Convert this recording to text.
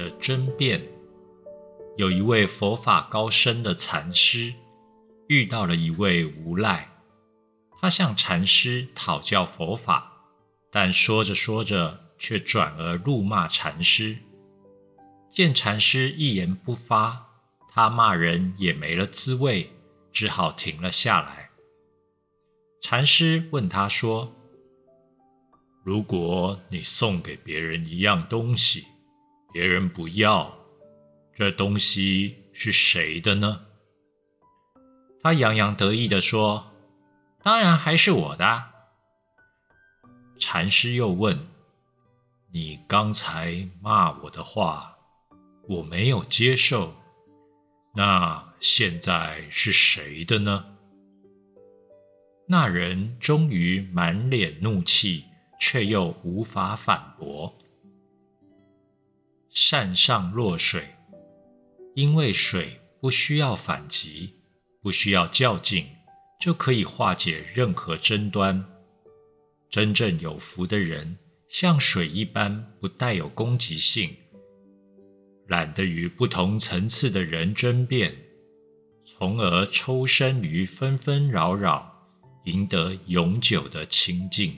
的争辩。有一位佛法高深的禅师遇到了一位无赖，他向禅师讨教佛法，但说着说着却转而怒骂禅师。见禅师一言不发，他骂人也没了滋味，只好停了下来。禅师问他说：“如果你送给别人一样东西，别人不要。”这东西是谁的呢？他洋洋得意地说：“当然还是我的。”禅师又问：“你刚才骂我的话，我没有接受，那现在是谁的呢？”那人终于满脸怒气，却又无法反驳。善上落水。因为水不需要反击，不需要较劲，就可以化解任何争端。真正有福的人，像水一般不带有攻击性，懒得与不同层次的人争辩，从而抽身于纷纷扰扰，赢得永久的清净。